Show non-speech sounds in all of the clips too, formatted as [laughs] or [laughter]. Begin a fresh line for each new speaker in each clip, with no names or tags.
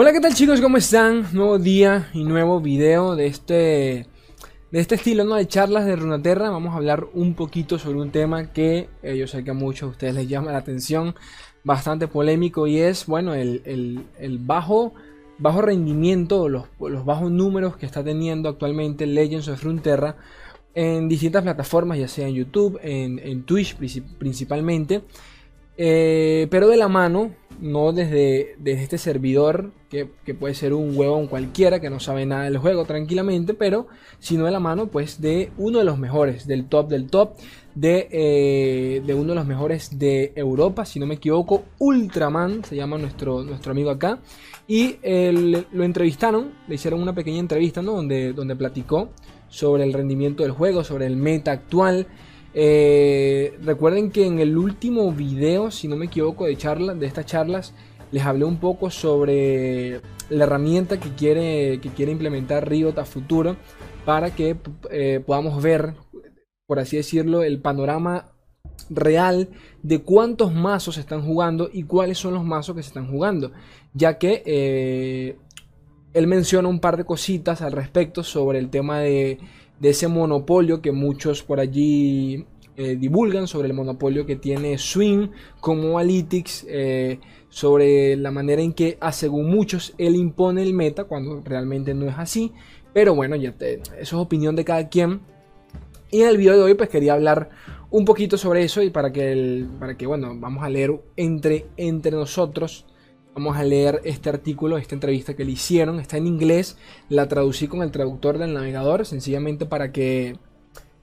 Hola, ¿qué tal chicos? ¿Cómo están? Nuevo día y nuevo video de este, de este estilo, ¿no? De charlas de Runaterra. Vamos a hablar un poquito sobre un tema que eh, yo sé que a muchos de ustedes les llama la atención, bastante polémico y es, bueno, el, bajo, bajo rendimiento, los, los bajos números que está teniendo actualmente Legends of Runeterra en distintas plataformas, ya sea en YouTube, en, en Twitch principalmente. Eh, pero de la mano, no desde, desde este servidor, que, puede ser un huevón cualquiera que no sabe nada del juego tranquilamente, pero sino de la mano pues de uno de los mejores, del top del top, de, eh, de uno de los mejores de Europa, si no me equivoco, Ultraman, se llama nuestro, nuestro amigo acá, y lo entrevistaron, le hicieron una pequeña entrevista ¿no? donde, donde platicó sobre el rendimiento del juego, sobre el meta actual, eh, recuerden que en el último video, si no me equivoco, de, charla, de estas charlas, les hablé un poco sobre la herramienta que quiere, que quiere implementar Riot a futuro para que eh, podamos ver, por así decirlo, el panorama real de cuántos mazos se están jugando y cuáles son los mazos que se están jugando. Ya que eh, él menciona un par de cositas al respecto sobre el tema de de ese monopolio que muchos por allí eh, divulgan sobre el monopolio que tiene Swing como Analytics, eh, sobre la manera en que, ah, según muchos, él impone el meta cuando realmente no es así. Pero bueno, ya eso es opinión de cada quien. Y en el video de hoy pues quería hablar un poquito sobre eso y para que, para que bueno, vamos a leer entre, entre nosotros Vamos a leer este artículo, esta entrevista que le hicieron. Está en inglés. La traducí con el traductor del navegador. Sencillamente para que.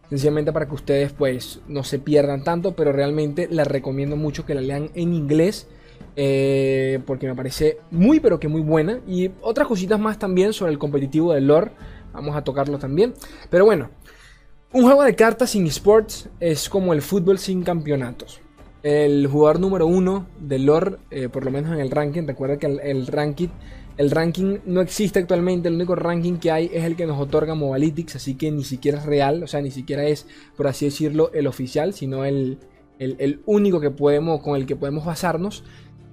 Sencillamente para que ustedes pues no se pierdan tanto. Pero realmente les recomiendo mucho que la lean en inglés. Eh, porque me parece muy pero que muy buena. Y otras cositas más también sobre el competitivo del lore. Vamos a tocarlo también. Pero bueno. Un juego de cartas sin sports es como el fútbol sin campeonatos el jugador número uno del lore, eh, por lo menos en el ranking. Recuerda que el, ranking, el ranking no existe actualmente, el único ranking que hay es el que nos otorga Mobalytics, así que ni siquiera es real, o sea, ni siquiera es, por así decirlo, el oficial, sino el, único que podemos, con el que podemos basarnos.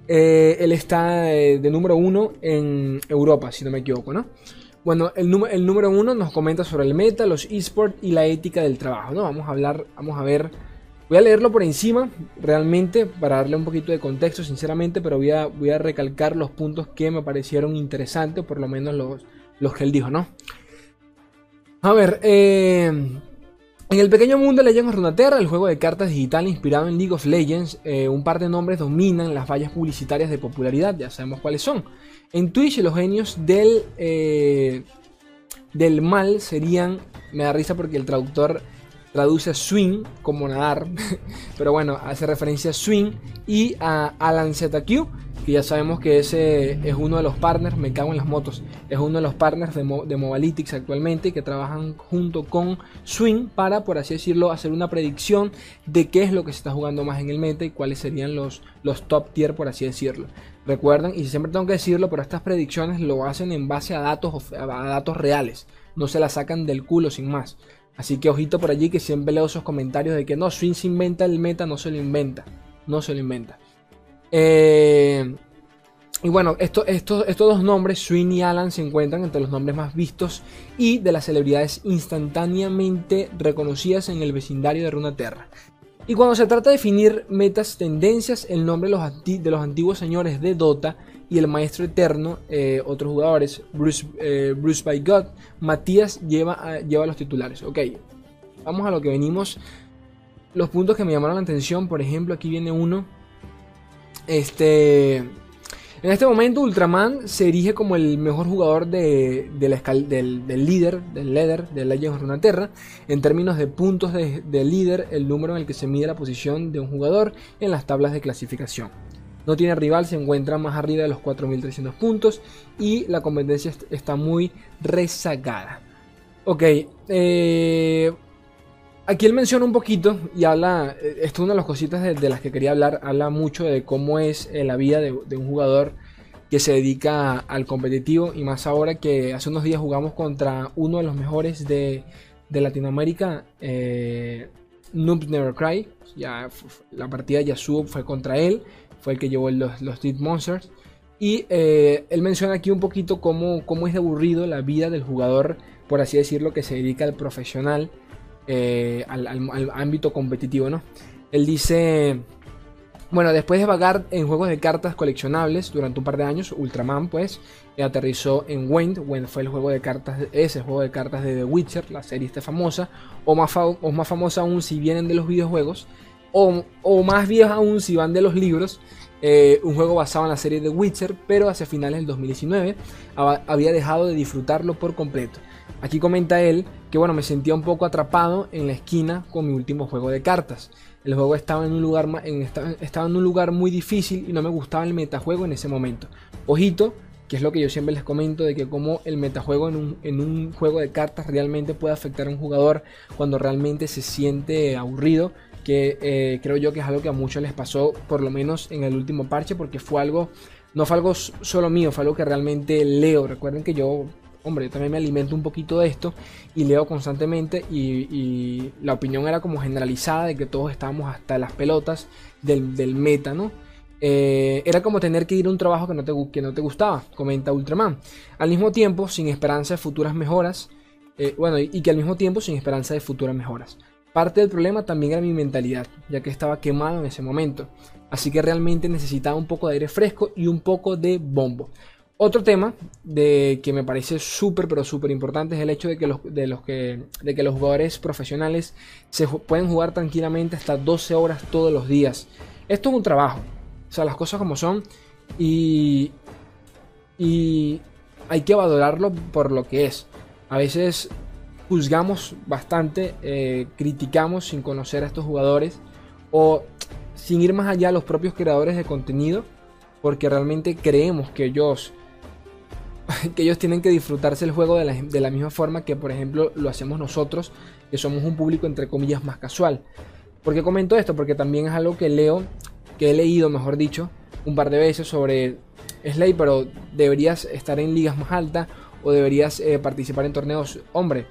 Eh, él está eh, de número uno en Europa, si no me equivoco, ¿no? Bueno, el, el número uno nos comenta sobre el meta, los esports y la ética del trabajo, ¿no? Vamos a hablar, vamos a ver Voy a leerlo por encima, realmente, para darle un poquito de contexto, sinceramente, pero voy a, voy a recalcar los puntos que me parecieron interesantes, por lo menos los, los que él dijo, ¿no? A ver, eh, en el pequeño mundo de Legends of Runeterra, el juego de cartas digital inspirado en League of Legends, eh, un par de nombres dominan las vallas publicitarias de popularidad, ya sabemos cuáles son. En Twitch, los genios del, eh, del mal serían, me da risa porque el traductor traduce swing como nadar, [laughs] pero bueno, hace referencia a swing y a Alan ZQ, que ya sabemos que ese es uno de los partners, me cago en las motos, es uno de los partners de, de Mobalytics actualmente que trabajan junto con Swing para, por así decirlo, hacer una predicción de qué es lo que se está jugando más en el meta y cuáles serían los, los top tier, por así decirlo. Recuerden, y siempre tengo que decirlo, pero estas predicciones lo hacen en base a datos, a datos reales, no se las sacan del culo sin más. Así que ojito por allí que siempre leo esos comentarios de que no, Swing se inventa el meta, no se lo inventa. No se lo inventa. Eh, y bueno, estos dos nombres, Swing y Alan, se encuentran entre los nombres más vistos y de las celebridades instantáneamente reconocidas en el vecindario de Runaterra. Y cuando se trata de definir metas, tendencias, el nombre de los, de los antiguos señores de Dota y el maestro eterno, eh, otros jugadores, Bruce, eh, Bruce by God, Matías lleva, lleva los titulares. Ok, vamos a lo que venimos. Los puntos que me llamaron la atención, por ejemplo, aquí viene uno. Este. En este momento Ultraman se erige como el mejor jugador de, la del, del, líder, del líder de Legends of. En términos de puntos de, de, líder, el número en el que se mide la posición de un jugador en las tablas de clasificación. No tiene rival, se encuentra más arriba de los 4.300 puntos y la competencia está muy rezagada. Ok, eh, aquí él menciona un poquito y habla, eh, esto es una de las cositas de, las que quería hablar, habla mucho de cómo es eh, la vida de, un jugador que se dedica al competitivo y más ahora que hace unos días jugamos contra uno de los mejores de, Latinoamérica, Noob Never Cry, ya la partida de Yasuo fue contra él fue el que llevó los, los Deep Monsters. Y eh, él menciona aquí un poquito cómo, cómo es aburrido la vida del jugador, por así decirlo, que se dedica al profesional, eh, al, ámbito competitivo, ¿no? Él dice, bueno, después de vagar en juegos de cartas coleccionables durante un par de años, Ultraman pues aterrizó en Wayne. Wayne fue el juego de cartas, ese juego de cartas de The Witcher, la serie esta famosa, o más, o más famosa aún si vienen de los videojuegos, o, más vieja aún si van de los libros. Eh, un juego basado en la serie The Witcher, pero hacia finales del 2019 había dejado de disfrutarlo por completo. Aquí comenta él que bueno, me sentía un poco atrapado en la esquina con mi último juego de cartas. El juego estaba en un lugar, estaba en un lugar muy difícil y no me gustaba el metajuego en ese momento. Ojito, que es lo que yo siempre les comento, de que como el metajuego en un, en un juego de cartas realmente puede afectar a un jugador cuando realmente se siente aburrido, que eh, creo yo que es algo que a muchos les pasó, por lo menos en el último parche, porque fue algo, no fue algo solo mío, fue algo que realmente leo. Recuerden que yo hombre, yo también me alimento un poquito de esto y leo constantemente y, la opinión era como generalizada de que todos estábamos hasta las pelotas del, meta, ¿no? Eh, era como tener que ir a un trabajo que no, te, que no te gustaba, comenta Ultraman. Al mismo tiempo, sin esperanza de futuras mejoras, eh, bueno, y que al mismo tiempo sin esperanza de futuras mejoras. Parte del problema también era mi mentalidad, ya que estaba quemado en ese momento. Así que realmente necesitaba un poco de aire fresco y un poco de bombo. Otro tema de que me parece súper, pero súper importante es el hecho de que, los, de, los que, de que los jugadores profesionales se pueden jugar tranquilamente hasta 12 horas todos los días. Esto es un trabajo, o sea, las cosas como son y, y hay que valorarlo por lo que es. A veces juzgamos bastante, eh, criticamos sin conocer a estos jugadores o sin ir más allá a los propios creadores de contenido porque realmente creemos que ellos [laughs] que ellos tienen que disfrutarse el juego de la, misma forma que, por ejemplo, lo hacemos nosotros, que somos un público entre comillas más casual. ¿Por qué comento esto? Porque también es algo que leo, que he leído, mejor dicho, un par de veces sobre Slay, pero deberías estar en ligas más altas o deberías eh, participar en torneos. Hombre,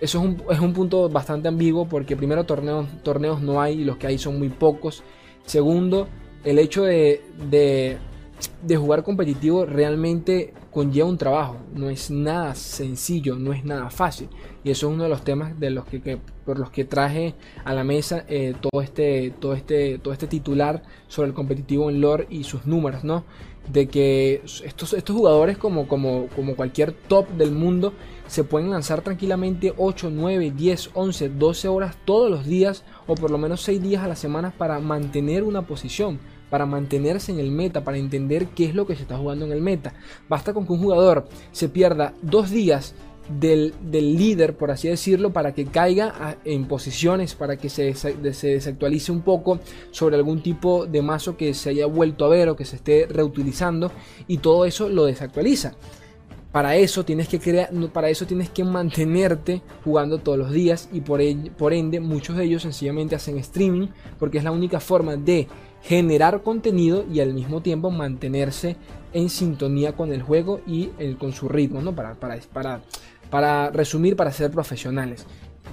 eso es un, es un, punto bastante ambiguo porque primero torneos, torneos no hay y los que hay son muy pocos. Segundo, el hecho de, de, de jugar competitivo realmente conlleva un trabajo, no es nada sencillo, no es nada fácil. Y eso es uno de los temas de los que, por los que traje a la mesa eh, todo, este, todo, este, todo este titular sobre el competitivo en lore y sus números, ¿no? De que estos, estos jugadores, como, como, como cualquier top del mundo, se pueden lanzar tranquilamente 8, 9, 10, 11, 12 horas todos los días o por lo menos 6 días a la semana para mantener una posición para mantenerse en el meta, para entender qué es lo que se está jugando en el meta. Basta con que un jugador se pierda dos días del, líder, por así decirlo, para que caiga en posiciones, para que se, se, desactualice un poco sobre algún tipo de mazo que se haya vuelto a ver o que se esté reutilizando y todo eso lo desactualiza. Para eso tienes que crear, para eso tienes que mantenerte jugando todos los días y por, por ende muchos de ellos sencillamente hacen streaming porque es la única forma de generar contenido y al mismo tiempo mantenerse en sintonía con el juego y con su ritmo, ¿no? Para, para, para, para resumir, para ser profesionales.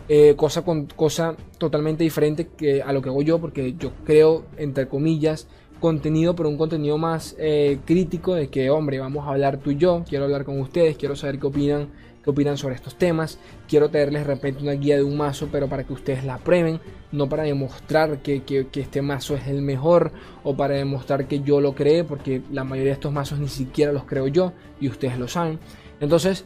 Eh, cosa, con, cosa totalmente diferente que a lo que hago yo, porque yo creo, entre comillas, contenido, pero un contenido más eh, crítico de que, hombre, vamos a hablar tú y yo, quiero hablar con ustedes, quiero saber qué opinan opinan sobre estos temas. Quiero traerles de repente una guía de un mazo, pero para que ustedes la prueben, no para demostrar que, este mazo es el mejor o para demostrar que yo lo creé, porque la mayoría de estos mazos ni siquiera los creo yo y ustedes lo saben. Entonces,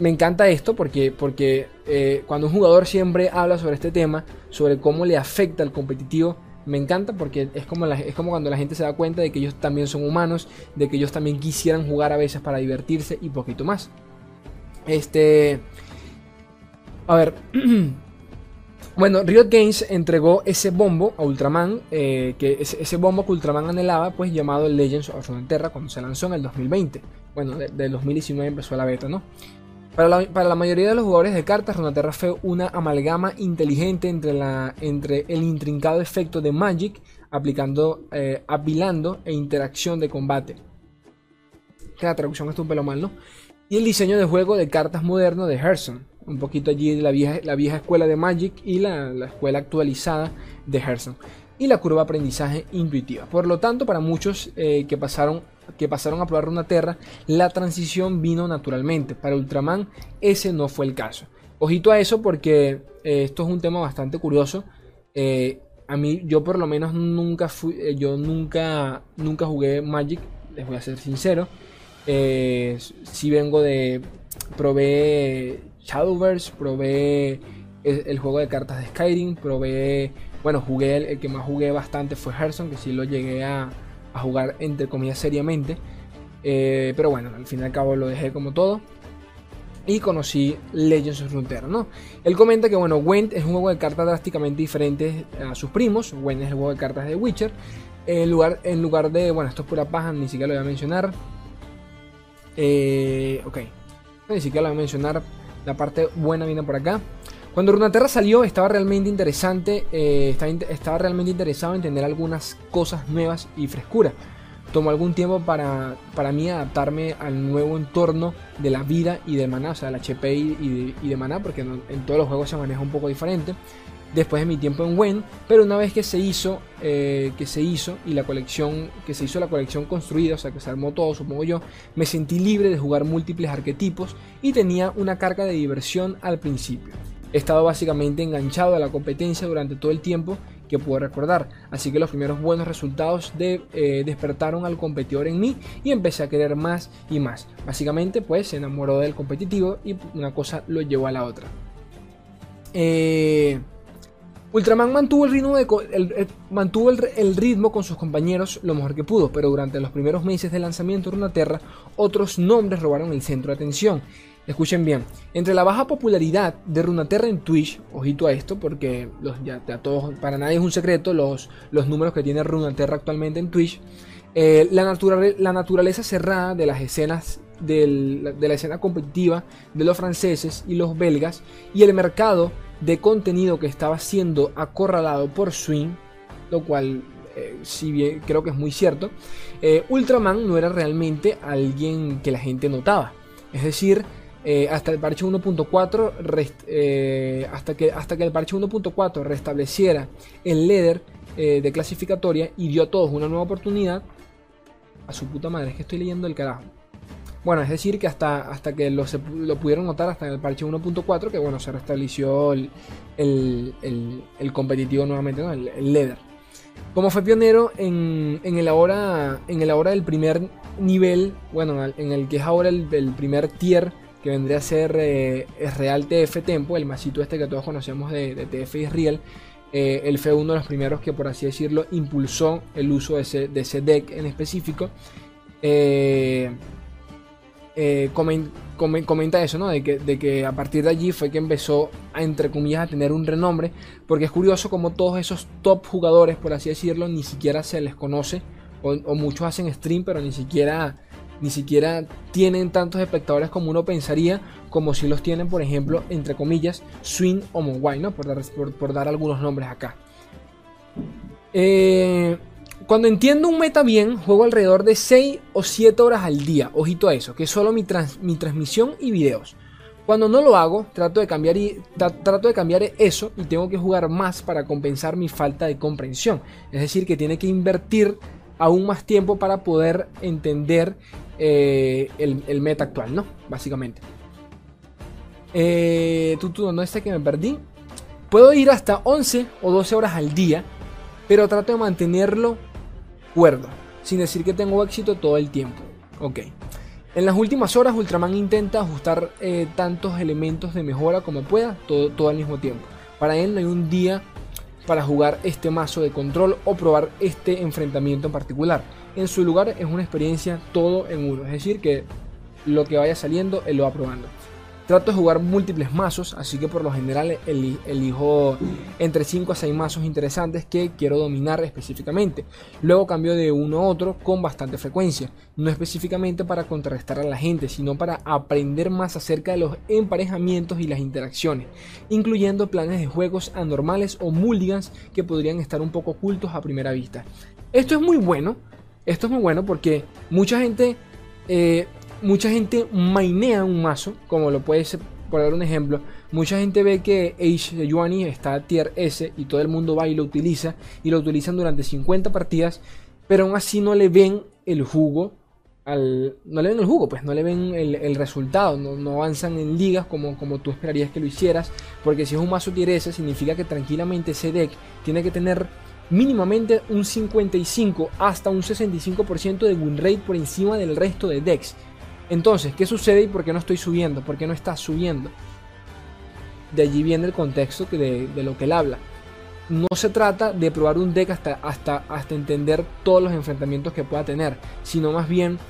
me encanta esto porque, porque eh, cuando un jugador siempre habla sobre este tema, sobre cómo le afecta al competitivo, me encanta porque es como, es como cuando la gente se da cuenta de que ellos también son humanos, de que ellos también quisieran jugar a veces para divertirse y poquito más. Este. A ver. [clears throat] bueno, Riot Games entregó ese bombo a Ultraman. Eh, que ese, bombo que Ultraman anhelaba, pues llamado Legends of Runeterra, cuando se lanzó en el 2020. Bueno, del 2019 empezó la beta, ¿no? Para la, mayoría de los jugadores de cartas, Runeterra fue una amalgama inteligente entre, la, el intrincado efecto de Magic, aplicando, eh, apilando e interacción de combate. La traducción está un pelo mal, ¿no? y el diseño de juego de cartas moderno de Hearthstone. Un poquito allí de la vieja, la escuela de Magic y la, escuela actualizada de Hearthstone. Y la curva de aprendizaje intuitiva. Por lo tanto, para muchos eh, que, pasaron, que pasaron a probar Runaterra, la transición vino naturalmente. Para Ultraman ese no fue el caso. Ojito a eso porque eh, esto es un tema bastante curioso. Eh, a mí, yo por lo menos nunca fui, yo nunca, nunca jugué Magic, les voy a ser sincero. si vengo de, probé Shadowverse, probé el, juego de cartas de Skyrim, probé, bueno, jugué el, que más jugué bastante fue Hearthstone, que sí lo llegué a, jugar entre comillas seriamente. Eh, pero bueno, al fin y al cabo lo dejé como todo. Y conocí Legends of Runeterra, ¿no? Él comenta que, bueno, Gwent es un juego de cartas drásticamente diferente a sus primos. Gwent es el juego de cartas de Witcher. En lugar, en lugar de, bueno, esto es pura paja, ni siquiera lo voy a mencionar. Eh, ok, ni siquiera lo voy a mencionar. La parte buena viene por acá. Cuando Runaterra salió estaba realmente interesante, eh, estaba, realmente interesado en tener algunas cosas nuevas y frescura. Tomó algún tiempo para, para mí adaptarme al nuevo entorno de la vida y de maná, o sea, la HP y de, maná, porque en todos los juegos se maneja un poco diferente. Después de mi tiempo en Wen, pero una vez que se hizo, eh, que se hizo y la colección, que se hizo la colección construida, o sea, que se armó todo, supongo yo, me sentí libre de jugar múltiples arquetipos y tenía una carga de diversión al principio. He estado básicamente enganchado a la competencia durante todo el tiempo que puedo recordar, así que los primeros buenos resultados de, eh, despertaron al competidor en mí y empecé a querer más y más. Básicamente pues se enamoró del competitivo y una cosa lo llevó a la otra. Eh, Ultraman mantuvo, el ritmo, mantuvo el, ritmo con sus compañeros lo mejor que pudo, pero durante los primeros meses de lanzamiento de Runaterra, otros nombres robaron el centro de atención. Escuchen bien, entre la baja popularidad de Runaterra en Twitch, ojito a esto porque los, ya, todos, para nadie es un secreto los, los números que tiene Runaterra actualmente en Twitch, eh, la, la, naturaleza cerrada de las escenas de la escena competitiva de los franceses y los belgas y el mercado de contenido que estaba siendo acorralado por Swing, lo cual eh, si bien creo que es muy cierto, eh, Ultraman no era realmente alguien que la gente notaba. Es decir, eh, hasta el parche 1.4 eh, hasta, que, hasta que el parche 1.4 restableciera el leader eh, de clasificatoria y dio a todos una nueva oportunidad a su puta madre, es que estoy leyendo el carajo. Bueno, es decir, que hasta, hasta que lo, lo pudieron notar hasta en el parche 1.4, que bueno, se restableció el, el, competitivo nuevamente, el, leader. Como fue pionero en, en, el ahora, en el ahora del primer nivel, bueno, en el que es ahora el, primer tier que vendría a ser eh, Real TF Tempo, el masito este que todos conocemos de, TF Israel. Eh, él fue uno de los primeros que, por así decirlo, impulsó el uso de ese, deck en específico. Eh, eh, comenta eso, ¿no? De que, a partir de allí fue que empezó a, entre comillas, a tener un renombre. Porque es curioso como todos esos top jugadores, por así decirlo, ni siquiera se les conoce. O muchos hacen stream, pero ni siquiera ni siquiera tienen tantos espectadores como uno pensaría, como si los tienen, por ejemplo, entre comillas, Swing o Monguay, ¿no? Por dar, algunos nombres acá. Eh, cuando entiendo un meta bien, juego alrededor de 6 o 7 horas al día. Ojito a eso, que es solo mi, mi transmisión y videos. Cuando no lo hago, trato de, cambiar trato de cambiar eso y tengo que jugar más para compensar mi falta de comprensión. Es decir, que tiene que invertir aún más tiempo para poder entender eh, el, meta actual, ¿no? Básicamente. Eh, tú, tú, ¿dónde está que me perdí? Puedo ir hasta 11 o 12 horas al día, pero trato de mantenerlo cuerdo, sin decir que tengo éxito todo el tiempo. Ok. En las últimas horas, Ultraman intenta ajustar eh, tantos elementos de mejora como pueda, todo, todo al mismo tiempo. Para él no hay un día para jugar este mazo de control o probar este enfrentamiento en particular. En su lugar es una experiencia todo en uno, es decir, que lo que vaya saliendo él lo va probando. Trato de jugar múltiples mazos, así que por lo general elijo entre 5 a 6 mazos interesantes que quiero dominar específicamente. Luego cambio de uno a otro con bastante frecuencia, no específicamente para contrarrestar a la gente, sino para aprender más acerca de los emparejamientos y las interacciones, incluyendo planes de juegos anormales o mulligans que podrían estar un poco ocultos a primera vista. Esto es muy bueno, esto es muy bueno porque mucha gente eh, mucha gente mainea un mazo, como lo puede ser, por dar un ejemplo, Mucha gente ve que Age Yuani está tier S y todo el mundo va y lo utiliza y lo utilizan durante 50 partidas, pero aún así no le ven el jugo. Al, no le ven el jugo, pues no le ven el, resultado, no, avanzan en ligas como, como tú esperarías que lo hicieras, porque si es un mazo tier S significa que tranquilamente ese deck tiene que tener mínimamente un 55 hasta un 65% de win rate por encima del resto de decks. Entonces, ¿qué sucede y por qué no estoy subiendo? ¿Por qué no está subiendo? De allí viene el contexto de, lo que él habla. No se trata de probar un deck hasta, hasta, hasta entender todos los enfrentamientos que pueda tener, sino más bien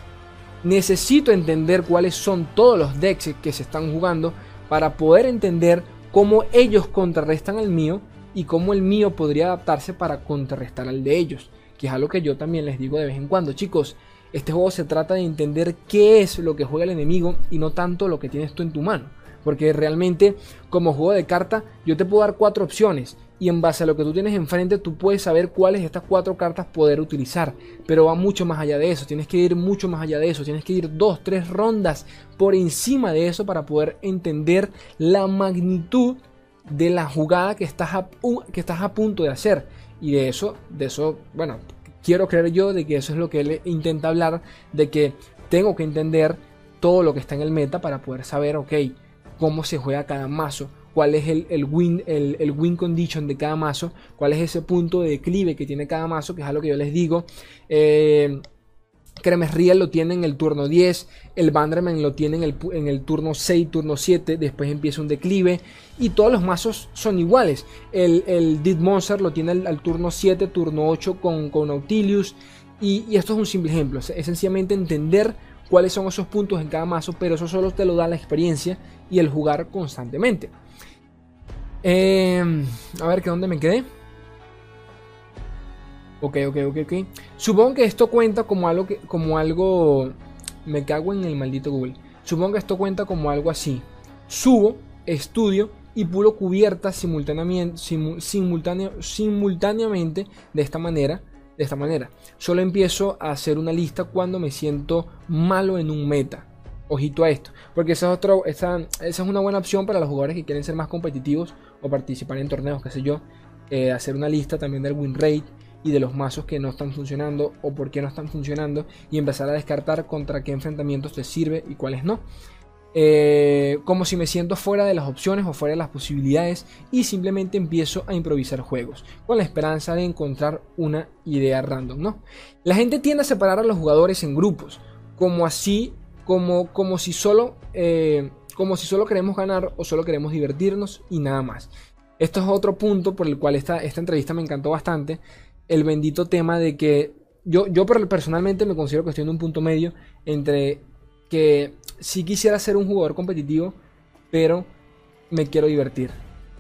necesito entender cuáles son todos los decks que se están jugando para poder entender cómo ellos contrarrestan al mío y cómo el mío podría adaptarse para contrarrestar al de ellos, que es algo que yo también les digo de vez en cuando, chicos. Este juego se trata de entender qué es lo que juega el enemigo y no tanto lo que tienes tú en tu mano. Porque realmente, como juego de carta, yo te puedo dar cuatro opciones. Y en base a lo que tú tienes enfrente, tú puedes saber cuáles de estas cuatro cartas poder utilizar. Pero va mucho más allá de eso. Tienes que ir mucho más allá de eso. Tienes que ir dos, tres rondas por encima de eso para poder entender la magnitud de la jugada que estás a, que estás a punto de hacer. Y de eso, de eso, bueno, quiero creer yo de que eso es lo que él intenta hablar, de que tengo que entender todo lo que está en el meta para poder saber, ok, cómo se juega cada mazo, cuál es el, win, el, win condition de cada mazo, cuál es ese punto de declive que tiene cada mazo, que es algo que yo les digo. Eh, Cremes Real lo tiene en el turno 10, el Banderman lo tiene en el, en el, turno 6, turno 7, después empieza un declive y todos los mazos son iguales. El, Dead Monster lo tiene al, turno 7, turno 8 con, con Nautilius y, esto es un simple ejemplo, es, sencillamente entender cuáles son esos puntos en cada mazo, pero eso solo te lo da la experiencia y el jugar constantemente. Eh, a ver, ¿qué dónde me quedé? Ok, ok, ok, ok. Supongo que esto cuenta como algo que, como algo. Me cago en el maldito Google. Supongo que esto cuenta como algo así. Subo, estudio y pulo cubiertas simultáneamente, simultáneamente de esta manera. De esta manera. Solo empiezo a hacer una lista cuando me siento malo en un meta. Ojito a esto. Porque esa es, otra, esa, esa es una buena opción para los jugadores que quieren ser más competitivos o participar en torneos, qué sé yo. Eh, hacer una lista también del win rate y de los mazos que no están funcionando o por qué no están funcionando y empezar a descartar contra qué enfrentamientos te sirve y cuáles no. Eh, como si me siento fuera de las opciones o fuera de las posibilidades y simplemente empiezo a improvisar juegos con la esperanza de encontrar una idea random, ¿no? La gente tiende a separar a los jugadores en grupos, como así, como, como si solo, eh, como si solo queremos ganar o solo queremos divertirnos y nada más. Esto es otro punto por el cual esta, esta entrevista me encantó bastante, el bendito tema de que yo, yo personalmente me considero estoy en un punto medio entre que sí quisiera ser un jugador competitivo, pero me quiero divertir.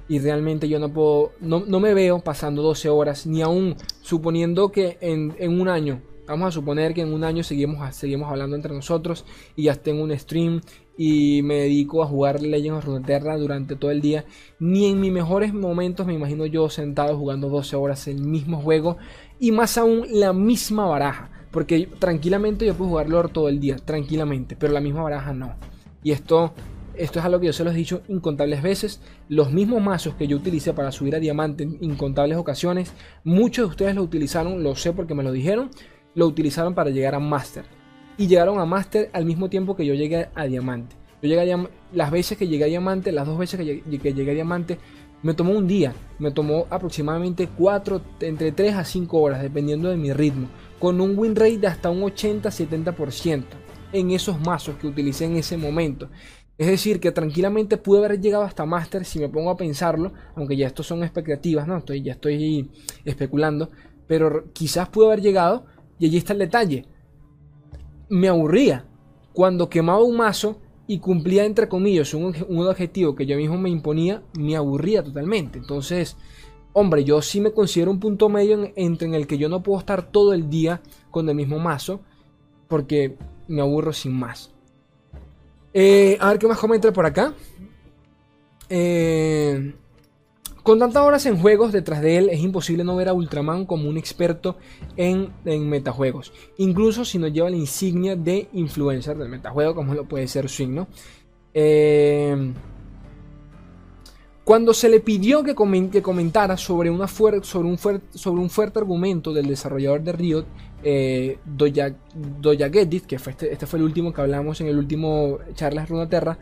Y realmente yo no puedo, no, no me veo pasando 12 horas, ni aún suponiendo que en, en, un año, vamos a suponer que en un año seguimos, seguimos hablando entre nosotros y ya tengo un stream y me dedico a jugar Legends of Runeterra durante todo el día. Ni en mis mejores momentos me imagino yo sentado jugando 12 horas el mismo juego y más aún la misma baraja. Porque tranquilamente yo puedo jugar lore todo el día, tranquilamente, pero la misma baraja no. Y esto, esto es algo que yo se lo he dicho incontables veces. Los mismos mazos que yo utilicé para subir a diamante en incontables ocasiones, muchos de ustedes lo utilizaron, lo sé porque me lo dijeron, lo utilizaron para llegar a Master y llegaron a Master al mismo tiempo que yo llegué a Diamante. Yo llegué a las veces que llegué a Diamante, las dos veces que llegué, a Diamante, me tomó un día, me tomó aproximadamente 4, entre 3 a 5 horas, dependiendo de mi ritmo, con un win rate de hasta un 80-70% en esos mazos que utilicé en ese momento. Es decir, que tranquilamente pude haber llegado hasta Master si me pongo a pensarlo, aunque ya esto son expectativas, ¿no? Estoy, ya estoy especulando, pero quizás pude haber llegado y allí está el detalle me aburría. Cuando quemaba un mazo y cumplía entre comillas un, objetivo que yo mismo me imponía, me aburría totalmente. Entonces, hombre, yo sí me considero un punto medio entre en el que yo no puedo estar todo el día con el mismo mazo porque me aburro sin más. Eh, a ver qué más comenta por acá. Eh, con tantas horas en juegos detrás de él, es imposible no ver a Ultraman como un experto en, metajuegos. Incluso si no lleva la insignia de influencer del metajuego, como lo puede ser Swing, ¿no? Eh, Cuando se le pidió que, comentara sobre, sobre, un sobre, un fuerte argumento del desarrollador de Riot, eh, Doya, que fue este, este, fue el último que hablamos en el último Charlas Runaterra,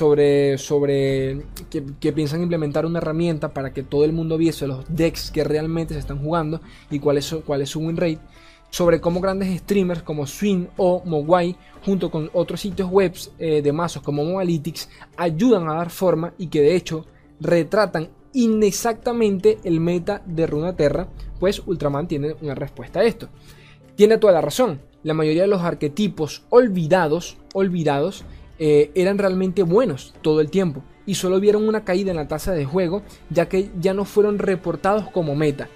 sobre, sobre que, piensan implementar una herramienta para que todo el mundo viese los decks que realmente se están jugando y cuál es, su win rate, sobre cómo grandes streamers como Swing o Mogwai, junto con otros sitios web eh, de mazos como Mobalytics, ayudan a dar forma y que de hecho retratan inexactamente el meta de Runaterra, pues Ultraman tiene una respuesta a esto. Tiene toda la razón. La mayoría de los arquetipos olvidados, olvidados, eh, eran realmente buenos todo el tiempo y solo vieron una caída en la tasa de juego ya que ya no fueron reportados como meta.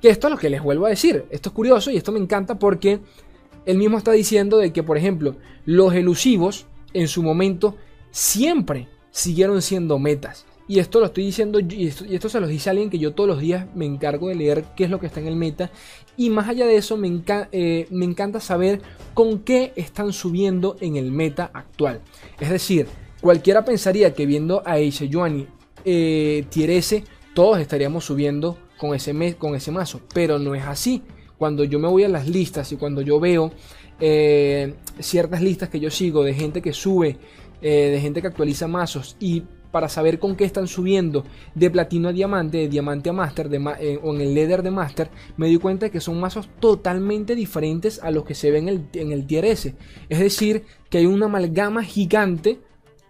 Que esto es lo que les vuelvo a decir. Esto es curioso y esto me encanta porque él mismo está diciendo de que, por ejemplo, los elusivos en su momento siempre siguieron siendo metas. Y esto lo estoy diciendo, y esto, se lo dice alguien que yo todos los días me encargo de leer qué es lo que está en el meta. Y más allá de eso, me, eh, encanta saber con qué están subiendo en el meta actual. Es decir, cualquiera pensaría que viendo a Ace Yuani eh, Tier S, todos estaríamos subiendo con ese, con ese mazo. Pero no es así. Cuando yo me voy a las listas y cuando yo veo eh, ciertas listas que yo sigo de gente que sube, de gente que actualiza mazos y para saber con qué están subiendo de platino a diamante, de diamante a master de eh, o en el leather de master, me doy cuenta de que son mazos totalmente diferentes a los que se ven en el, en el tier S. Es decir, que hay una amalgama gigante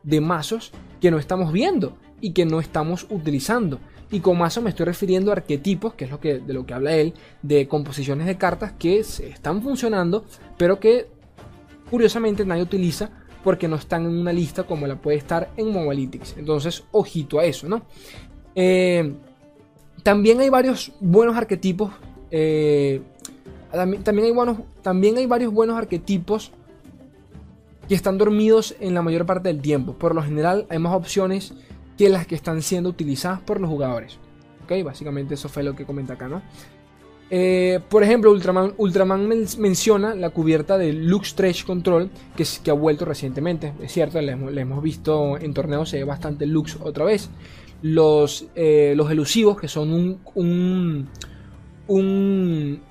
de mazos que no estamos viendo y que no estamos utilizando. Y con mazo me estoy refiriendo a arquetipos, que es lo que, de lo que habla él, de composiciones de cartas que se están funcionando, pero que curiosamente nadie utiliza porque no están en una lista como la puede estar en Mobalytics. Entonces, ojito a eso, ¿no? Eh, también hay varios buenos arquetipos. Eh, también, hay buenos, también hay varios buenos arquetipos que están dormidos en la mayor parte del tiempo. Por lo general, hay más opciones que las que están siendo utilizadas por los jugadores. ¿Ok? Básicamente eso fue lo que comenta acá, ¿no? Eh, por ejemplo, Ultraman, menciona la cubierta de Lux Stretch Control que, ha vuelto recientemente. Es cierto, le hemos, visto en torneos, se ve bastante Lux otra vez. Los, eh, los elusivos, que son un, un,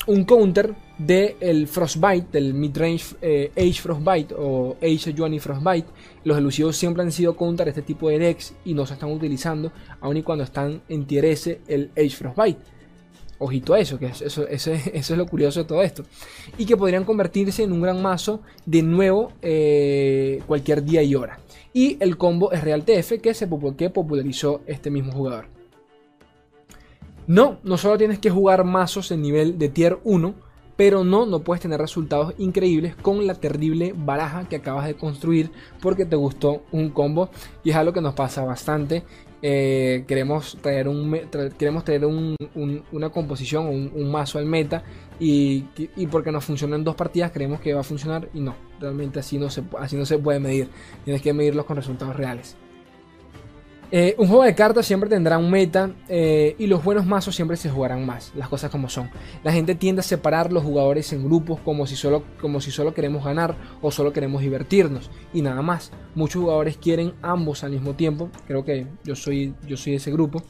un, counter del Frostbite, del midrange eh, Age Frostbite o Age Johnny Frostbite. Los elusivos siempre han sido counter este tipo de decks y no se están utilizando, aun y cuando están en tier el Age Frostbite. Ojito a eso, que eso, [laughs] eso, es lo curioso de todo esto. Y que podrían convertirse en un gran mazo de nuevo eh, cualquier día y hora. Y el combo es Real TF que, se, popularizó este mismo jugador. No, no solo tienes que jugar mazos en nivel de tier 1, pero no, no puedes tener resultados increíbles con la terrible baraja que acabas de construir porque te gustó un combo. Y es algo que nos pasa bastante eh, queremos traer, un, queremos traer una composición o un, mazo al meta y, porque nos funciona en dos partidas creemos que va a funcionar y no, realmente así no se, así no se puede medir, tienes que medirlos con resultados reales. Eh, un juego de cartas siempre tendrá un meta eh, y los buenos mazos siempre se jugarán más, las cosas como son. La gente tiende a separar los jugadores en grupos como si, solo, como si solo queremos ganar o solo queremos divertirnos y nada más. Muchos jugadores quieren ambos al mismo tiempo, creo que yo soy, yo soy ese grupo.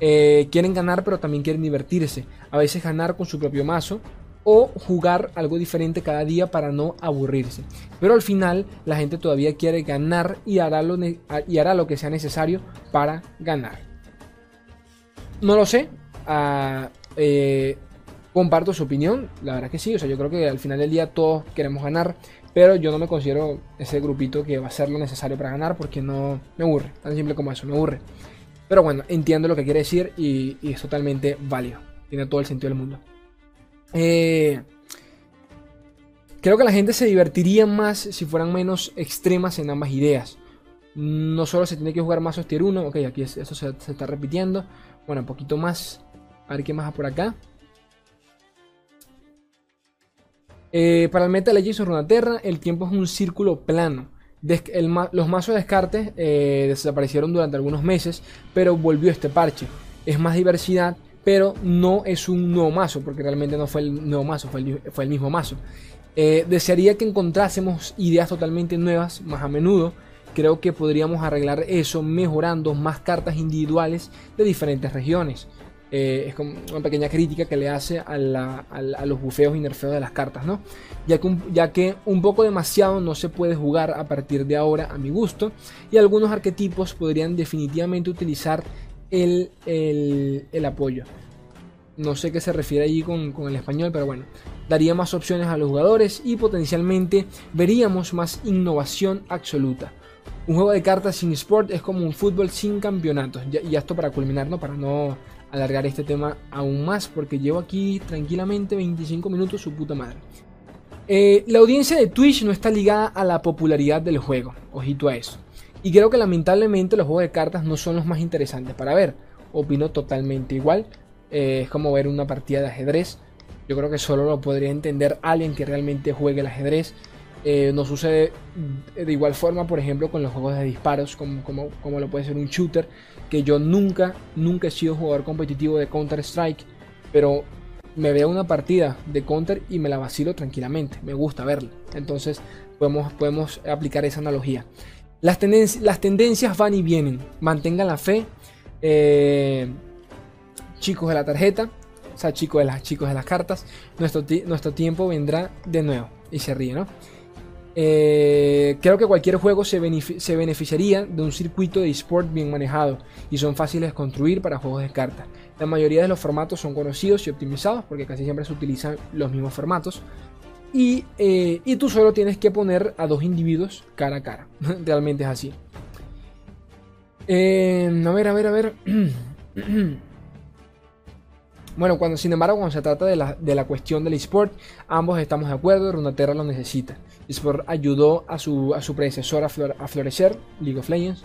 Eh, quieren ganar pero también quieren divertirse. A veces ganar con su propio mazo o jugar algo diferente cada día para no aburrirse. Pero al final la gente todavía quiere ganar y hará lo, y hará lo que sea necesario para ganar. No lo sé. Ah, eh, comparto su opinión. La verdad que sí. O sea, yo creo que al final del día todos queremos ganar. Pero yo no me considero ese grupito que va a ser lo necesario para ganar porque no me aburre. Tan simple como eso, me aburre. Pero bueno, entiendo lo que quiere decir y es totalmente válido. Tiene todo el sentido del mundo. Eh, creo que la gente se divertiría más si fueran menos extremas en ambas ideas. No solo se tiene que jugar más tier 1, ok, aquí eso se, está repitiendo. Bueno, un poquito más. A ver qué más por acá. Eh, para el Meta Legends o Runaterra, el tiempo es un círculo plano. los mazos de descarte eh, desaparecieron durante algunos meses, pero volvió este parche. Es más diversidad pero no es un nuevo mazo, porque realmente no fue el nuevo mazo, fue el, mismo mazo. Eh, desearía que encontrásemos ideas totalmente nuevas más a menudo, creo que podríamos arreglar eso mejorando más cartas individuales de diferentes regiones. Eh, es como una pequeña crítica que le hace a, los bufeos y nerfeos de las cartas, ¿no? Ya que, ya que un poco demasiado no se puede jugar a partir de ahora a mi gusto y algunos arquetipos podrían definitivamente utilizar el, el, apoyo. No sé qué se refiere allí con, con el español, pero bueno, daría más opciones a los jugadores y potencialmente veríamos más innovación absoluta. Un juego de cartas sin sport es como un fútbol sin campeonatos. Y esto para culminar, ¿no? Para no alargar este tema aún más porque llevo aquí tranquilamente 25 minutos su puta madre. Eh, la audiencia de Twitch no está ligada a la popularidad del juego, ojito a eso. Y creo que lamentablemente los juegos de cartas no son los más interesantes para ver. Opino totalmente igual. Eh, es como ver una partida de ajedrez. Yo creo que solo lo podría entender alguien que realmente juegue el ajedrez. Eh, no sucede de igual forma, por ejemplo, con los juegos de disparos, como, como, como lo puede ser un shooter que yo nunca, nunca he sido jugador competitivo de Counter-Strike, pero me veo una partida de Counter y me la vacilo tranquilamente, me gusta verla. Entonces podemos, podemos aplicar esa analogía. Las, las tendencias van y vienen, mantengan la fe. Eh, chicos de la tarjeta, o sea, chicos de las, chicos de las cartas, nuestro, nuestro tiempo vendrá de nuevo. Y se ríe, ¿no? Eh, creo que cualquier juego se, beneficiaría de un circuito de eSport bien manejado y son fáciles de construir para juegos de cartas. La mayoría de los formatos son conocidos y optimizados porque casi siempre se utilizan los mismos formatos. Y, eh, tú solo tienes que poner a dos individuos cara a cara. [laughs] Realmente es así. Eh, a ver, a ver, a ver. [clears throat] Bueno, cuando, sin embargo, cuando se trata de la, de la cuestión del eSport, ambos estamos de acuerdo, Runaterra lo necesita. eSport ayudó a su, a su predecesor a, florecer, League of Legends.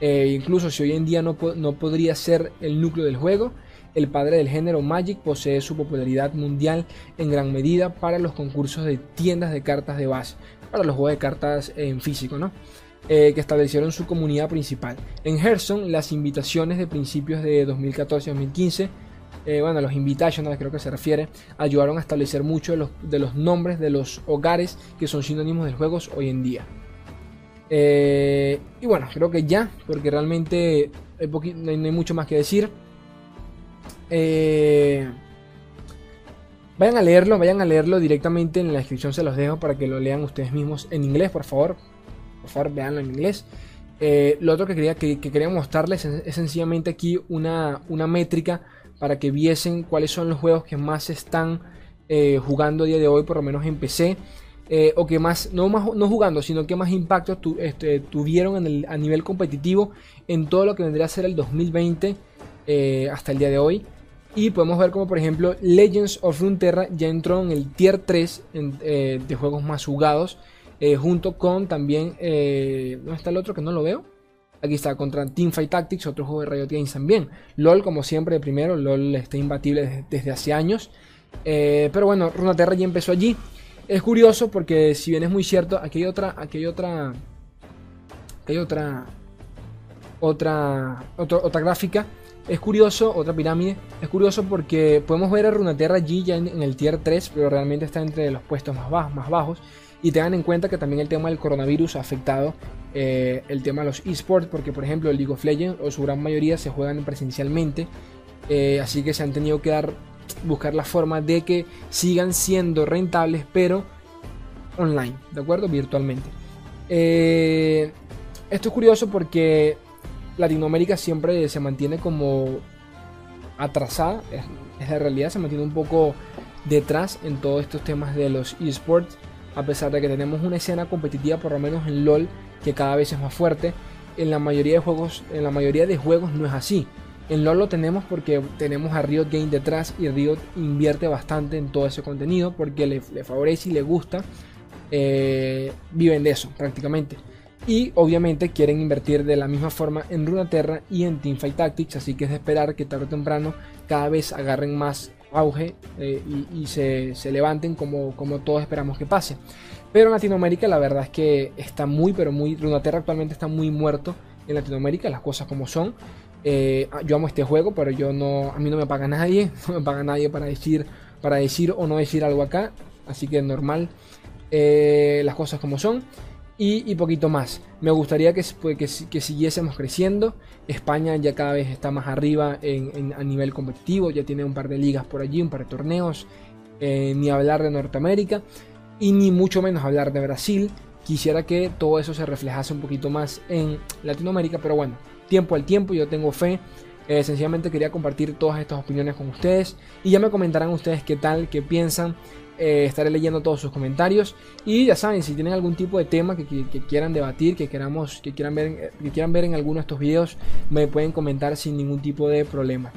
Eh, incluso si hoy en día no, no podría ser el núcleo del juego, el padre del género Magic posee su popularidad mundial en gran medida para los concursos de tiendas de cartas de base, para los juegos de cartas en físico, ¿no? Eh, que establecieron su comunidad principal. En Hearthstone, las invitaciones de principios de 2014-2015 eh, bueno, los invitationals creo que se refiere, ayudaron a establecer muchos de los, nombres de los hogares que son sinónimos de juegos hoy en día. Eh, y bueno, creo que ya, porque realmente no, hay, mucho más que decir. Eh, vayan a leerlo, vayan a leerlo directamente en la descripción, se los dejo para que lo lean ustedes mismos en inglés, por favor. Por favor, veanlo en inglés. lo otro que quería, que, quería mostrarles es, sencillamente aquí una, una métrica para que viesen cuáles son los juegos que más están eh, jugando a día de hoy, por lo menos en PC. Eh, o que más no, más, no jugando, sino que más impacto este, tuvieron a nivel competitivo en todo lo que vendría a ser el 2020 eh, hasta el día de hoy. Y podemos ver como por ejemplo Legends of Runeterra ya entró en el tier 3 de juegos más jugados, junto con también, ¿dónde está el otro que no lo veo? Aquí está contra Teamfight Tactics, otro juego de Riot Games también. LOL, como siempre, primero. LOL está imbatible desde, hace años. Eh, pero bueno, Runaterra ya empezó allí. Es curioso porque, si bien es muy cierto, aquí hay otra. Aquí hay otra. Aquí hay otra. Otra. Otra, gráfica. Es curioso, otra pirámide. Es curioso porque podemos ver a Runaterra allí ya en, el tier 3, pero realmente está entre los puestos más bajos. Más bajos. Y tengan en cuenta que también el tema del coronavirus ha afectado eh, el tema de los esports, porque por ejemplo el League of Legends o su gran mayoría se juegan presencialmente, eh, así que se han tenido que dar, buscar la forma de que sigan siendo rentables, pero online, ¿de acuerdo? Virtualmente. Eh, esto es curioso porque Latinoamérica siempre se mantiene como atrasada, es, la realidad, se mantiene un poco detrás en todos estos temas de los esports, a pesar de que tenemos una escena competitiva, por lo menos en LOL, que cada vez es más fuerte. En la mayoría de juegos, en la mayoría de juegos no es así. En LoL lo tenemos porque tenemos a Riot Game detrás y Riot invierte bastante en todo ese contenido porque le, favorece y le gusta. Eh, viven de eso prácticamente. Y obviamente quieren invertir de la misma forma en Runeterra y en Teamfight Tactics, así que es de esperar que tarde o temprano cada vez agarren más auge eh, y, se, levanten como, todos esperamos que pase. Pero en Latinoamérica la verdad es que está muy, pero muy... Runaterra actualmente está muy muerto en Latinoamérica, las cosas como son. Eh, yo amo este juego, pero yo no, a mí no me paga nadie, [laughs] no me paga nadie para decir, para decir o no decir algo acá, así que normal, eh, las cosas como son. Y, poquito más. Me gustaría que, que, que, siguiésemos creciendo. España ya cada vez está más arriba en, a nivel competitivo, ya tiene un par de ligas por allí, un par de torneos. Eh, ni hablar de Norteamérica y ni mucho menos hablar de Brasil. Quisiera que todo eso se reflejase un poquito más en Latinoamérica, pero bueno, tiempo al tiempo, yo tengo fe. Eh, sencillamente quería compartir todas estas opiniones con ustedes y ya me comentarán ustedes qué tal, qué piensan. Eh, estaré leyendo todos sus comentarios y ya saben si tienen algún tipo de tema que, quieran debatir que queramos que quieran ver que quieran ver en alguno de estos videos me pueden comentar sin ningún tipo de problema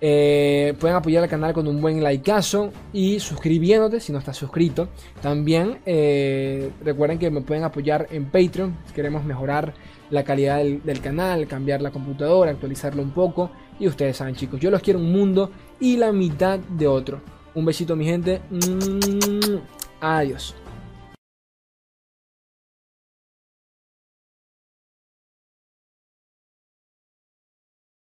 eh, pueden apoyar al canal con un buen likeazo y suscribiéndote si no estás suscrito. También eh, recuerden que me pueden apoyar en Patreon. Queremos mejorar la calidad del, canal, cambiar la computadora, actualizarlo un poco. Y ustedes saben chicos, yo los quiero un mundo y la mitad de otro. Un besito mi gente. Adiós.